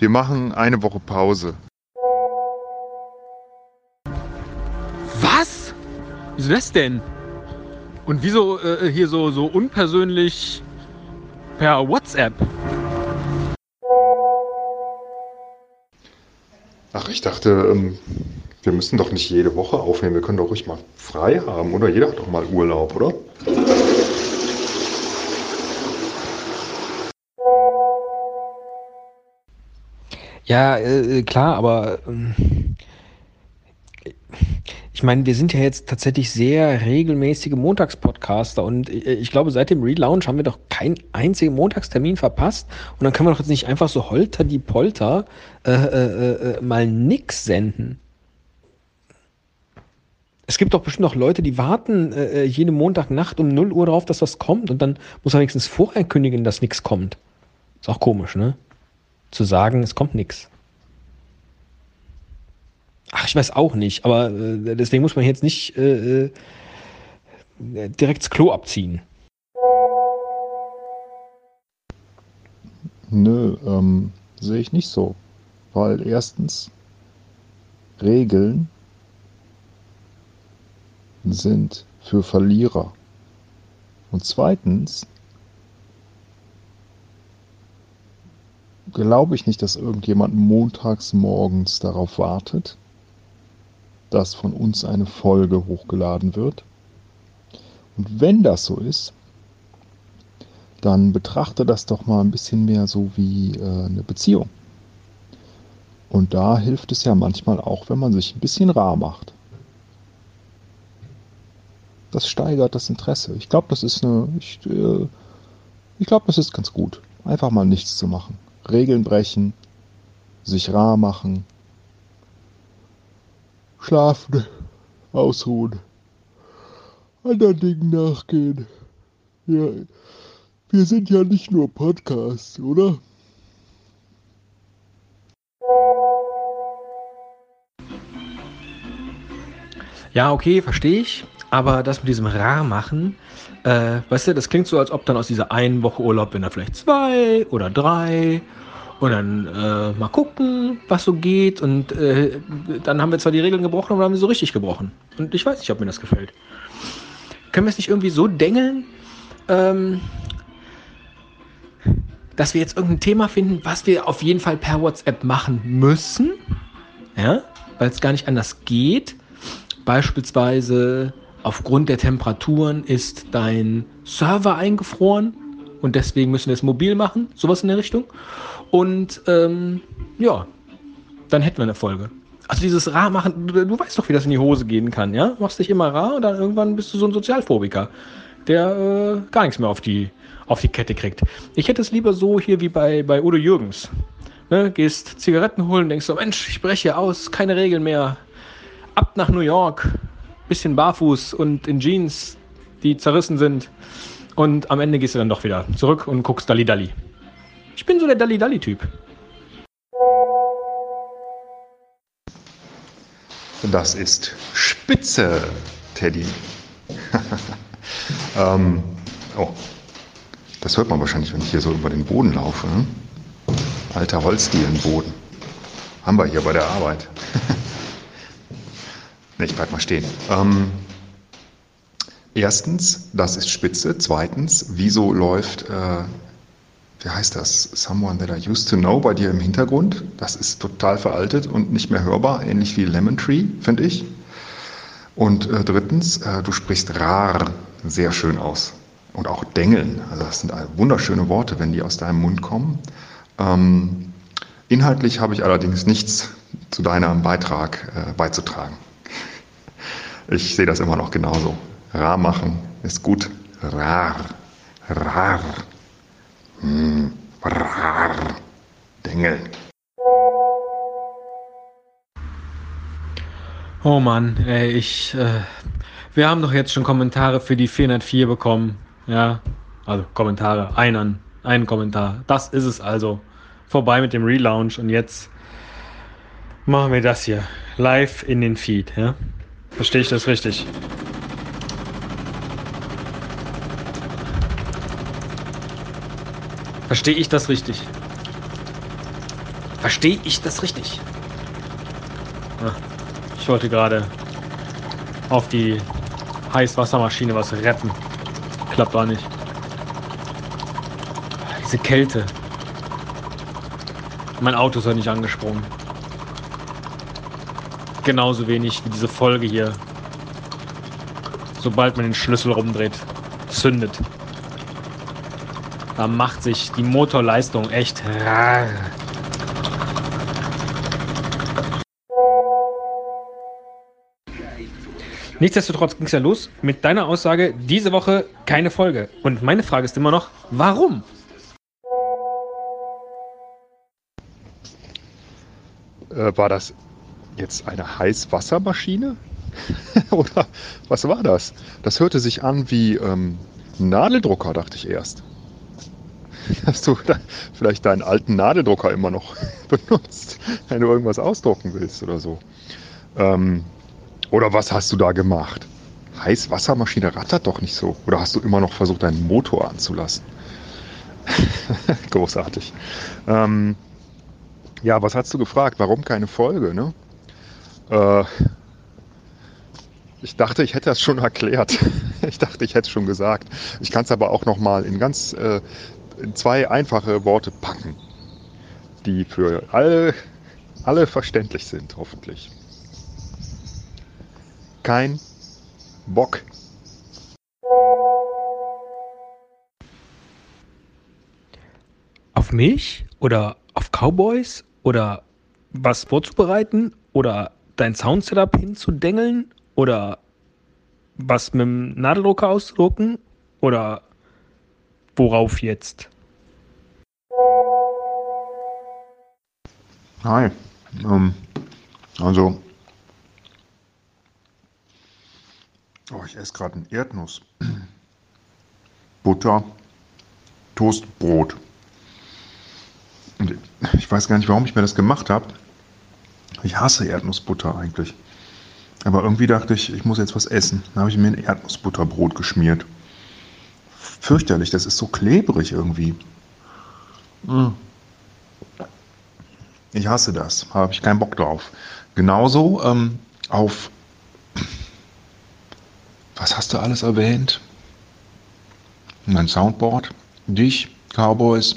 Wir machen eine Woche Pause. Was? Wieso das denn? Und wieso äh, hier so, so unpersönlich per WhatsApp? Ach, ich dachte, ähm, wir müssen doch nicht jede Woche aufnehmen. Wir können doch ruhig mal frei haben, oder? Jeder hat doch mal Urlaub, oder? Ja, äh, klar, aber ähm, ich meine, wir sind ja jetzt tatsächlich sehr regelmäßige Montagspodcaster und äh, ich glaube, seit dem Relaunch haben wir doch keinen einzigen Montagstermin verpasst und dann können wir doch jetzt nicht einfach so holter die Polter äh, äh, äh, mal nix senden. Es gibt doch bestimmt noch Leute, die warten äh, jede Montagnacht um 0 Uhr darauf, dass was kommt und dann muss man wenigstens vorher kündigen, dass nichts kommt. Ist auch komisch, ne? Zu sagen, es kommt nichts. Ach, ich weiß auch nicht, aber äh, deswegen muss man jetzt nicht äh, äh, direkt das Klo abziehen. Nö, ähm, sehe ich nicht so. Weil erstens, Regeln sind für Verlierer. Und zweitens, glaube ich nicht, dass irgendjemand montags morgens darauf wartet, dass von uns eine Folge hochgeladen wird. Und wenn das so ist, dann betrachte das doch mal ein bisschen mehr so wie äh, eine Beziehung. Und da hilft es ja manchmal auch, wenn man sich ein bisschen rar macht. Das steigert das Interesse. Ich glaube, das ist eine. Ich, äh, ich glaube, das ist ganz gut. Einfach mal nichts zu machen. Regeln brechen, sich rar machen, schlafen, ausruhen, anderen Dingen nachgehen. Ja, wir sind ja nicht nur Podcasts, oder? Ja, okay, verstehe ich. Aber das mit diesem Rar-Machen, äh, weißt du, das klingt so, als ob dann aus dieser einen Woche Urlaub, wenn da vielleicht zwei oder drei und dann äh, mal gucken, was so geht. Und äh, dann haben wir zwar die Regeln gebrochen, aber haben wir so richtig gebrochen. Und ich weiß nicht, ob mir das gefällt. Können wir es nicht irgendwie so dengeln, ähm, dass wir jetzt irgendein Thema finden, was wir auf jeden Fall per WhatsApp machen müssen? Ja, weil es gar nicht anders geht. Beispielsweise aufgrund der Temperaturen ist dein Server eingefroren und deswegen müssen wir es mobil machen, sowas in der Richtung. Und ähm, ja, dann hätten wir eine Folge. Also dieses Rar machen, du, du, weißt doch, wie das in die Hose gehen kann, ja? Machst dich immer rar und dann irgendwann bist du so ein Sozialphobiker, der äh, gar nichts mehr auf die, auf die Kette kriegt. Ich hätte es lieber so hier wie bei, bei Udo Jürgens. Ne? Gehst Zigaretten holen, denkst so, Mensch, ich breche aus, keine Regeln mehr. Ab nach New York, bisschen barfuß und in Jeans, die zerrissen sind. Und am Ende gehst du dann doch wieder zurück und guckst Dalli Dalli. Ich bin so der Dalli Dalli Typ. Das ist Spitze, Teddy. ähm, oh, das hört man wahrscheinlich, wenn ich hier so über den Boden laufe. Ne? Alter Holzdielenboden. Haben wir hier bei der Arbeit. Ne, ich bleib mal stehen. Ähm, erstens, das ist Spitze. Zweitens, wieso läuft äh, wie heißt das? Someone that I used to know bei dir im Hintergrund. Das ist total veraltet und nicht mehr hörbar, ähnlich wie Lemon Tree, finde ich. Und äh, drittens, äh, du sprichst rar sehr schön aus. Und auch dengeln. Also das sind wunderschöne Worte, wenn die aus deinem Mund kommen. Ähm, inhaltlich habe ich allerdings nichts zu deinem Beitrag äh, beizutragen. Ich sehe das immer noch genauso. Rar machen ist gut. Rar. Rar. Hm, rar, Dengel. Oh Mann, ey, ich. Äh, wir haben doch jetzt schon Kommentare für die 404 bekommen. Ja, also Kommentare, einen, einen Kommentar. Das ist es also. Vorbei mit dem Relaunch und jetzt machen wir das hier. Live in den Feed, ja? Verstehe ich das richtig? Verstehe ich das richtig? Verstehe ich das richtig? Ah, ich wollte gerade auf die Heißwassermaschine was retten. Klappt auch nicht. Diese Kälte. Mein Auto ist ja nicht angesprungen. Genauso wenig wie diese Folge hier. Sobald man den Schlüssel rumdreht, zündet. Da macht sich die Motorleistung echt rar. Nichtsdestotrotz ging es ja los mit deiner Aussage, diese Woche keine Folge. Und meine Frage ist immer noch, warum? Äh, war das jetzt eine Heißwassermaschine? Oder was war das? Das hörte sich an wie ähm, Nadeldrucker, dachte ich erst. Dass du da vielleicht deinen alten Nadeldrucker immer noch benutzt, wenn du irgendwas ausdrucken willst oder so. Ähm, oder was hast du da gemacht? Heißwassermaschine rattert doch nicht so. Oder hast du immer noch versucht, deinen Motor anzulassen? Großartig. Ähm, ja, was hast du gefragt? Warum keine Folge? Ne? Äh, ich dachte, ich hätte das schon erklärt. Ich dachte, ich hätte es schon gesagt. Ich kann es aber auch noch mal in ganz äh, in zwei einfache Worte packen, die für alle, alle verständlich sind, hoffentlich. Kein Bock. Auf mich oder auf Cowboys oder was vorzubereiten oder dein Soundsetup hinzudengeln oder was mit dem Nadeldrucker auszudrucken oder worauf jetzt? Hi. Ähm, also, oh, ich esse gerade ein Erdnuss. Butter, Toastbrot. Und ich weiß gar nicht, warum ich mir das gemacht habe. Ich hasse Erdnussbutter eigentlich. Aber irgendwie dachte ich, ich muss jetzt was essen. Dann habe ich mir ein Erdnussbutterbrot geschmiert. Fürchterlich, das ist so klebrig irgendwie. Mm. Ich hasse das, habe ich keinen Bock drauf. Genauso ähm, auf, was hast du alles erwähnt? Mein Soundboard, dich, Cowboys,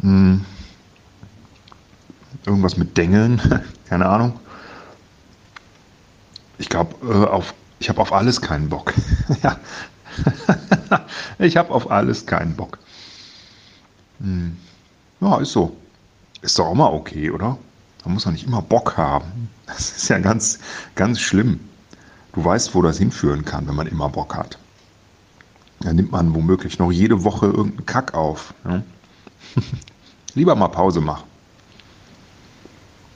hm. Irgendwas mit Dengeln, keine Ahnung. Ich glaube, äh, ich habe auf alles keinen Bock. ich habe auf alles keinen Bock. Hm. Ja, ist so. Ist doch auch mal okay, oder? Man muss doch nicht immer Bock haben. Das ist ja ganz, ganz schlimm. Du weißt, wo das hinführen kann, wenn man immer Bock hat. Dann nimmt man womöglich noch jede Woche irgendeinen Kack auf. Ja? Lieber mal Pause machen.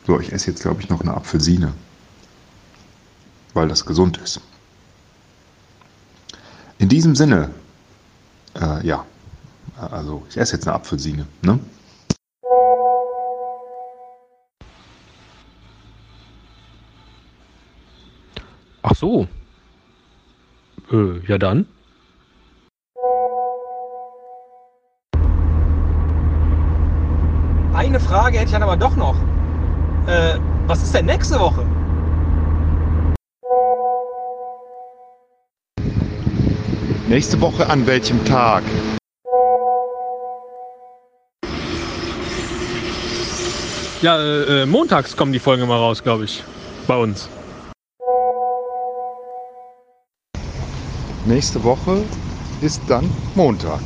So, ich esse jetzt, glaube ich, noch eine Apfelsine, weil das gesund ist. In diesem Sinne, äh, ja, also ich esse jetzt eine Apfelsine. Ne? Ach so. Äh, ja dann. Eine Frage hätte ich dann aber doch noch. Äh, was ist denn nächste Woche? Nächste Woche an welchem Tag? Ja, äh, äh, montags kommen die Folgen mal raus, glaube ich. Bei uns. Nächste Woche ist dann Montag.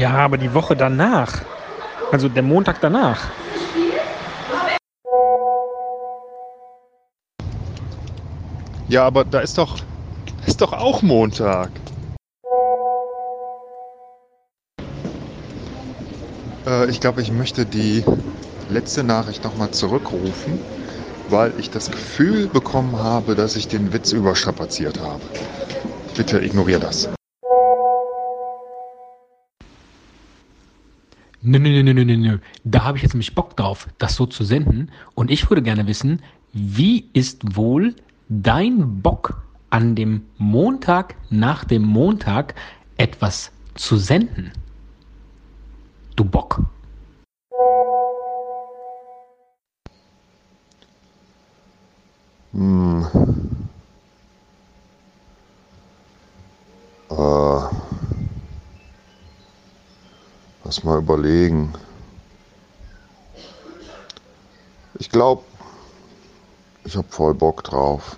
Ja, aber die Woche danach. Also der Montag danach. Ja, aber da ist doch, ist doch auch Montag. Äh, ich glaube, ich möchte die letzte Nachricht nochmal zurückrufen, weil ich das Gefühl bekommen habe, dass ich den Witz überstrapaziert habe. Bitte ignoriere das. Nö, nö, nö, nö, nö, nö. Da habe ich jetzt nämlich Bock drauf, das so zu senden. Und ich würde gerne wissen, wie ist wohl dein Bock an dem Montag nach dem Montag etwas zu senden. Du Bock. Hm. Lass mal überlegen. Ich glaube, ich habe voll Bock drauf.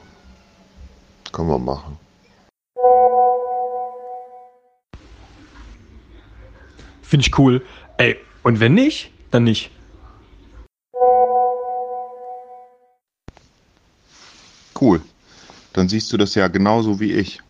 Können wir machen. Finde ich cool. Ey, und wenn nicht, dann nicht. Cool. Dann siehst du das ja genauso wie ich.